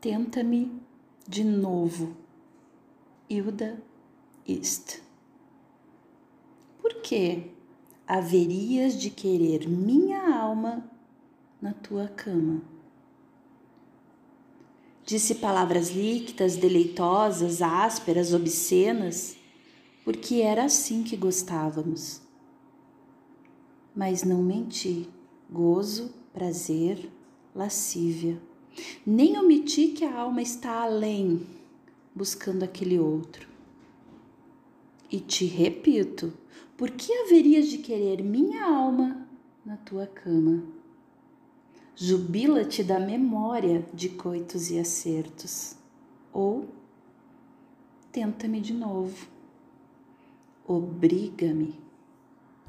Tenta-me de novo. Hilda Ist. Por que haverias de querer minha alma na tua cama? Disse palavras líquidas, deleitosas, ásperas, obscenas, porque era assim que gostávamos. Mas não menti, gozo, prazer, lascívia. Nem omiti que a alma está além, buscando aquele outro. E te repito, por que haverias de querer minha alma na tua cama? Jubila-te da memória de coitos e acertos, ou tenta-me de novo, obriga-me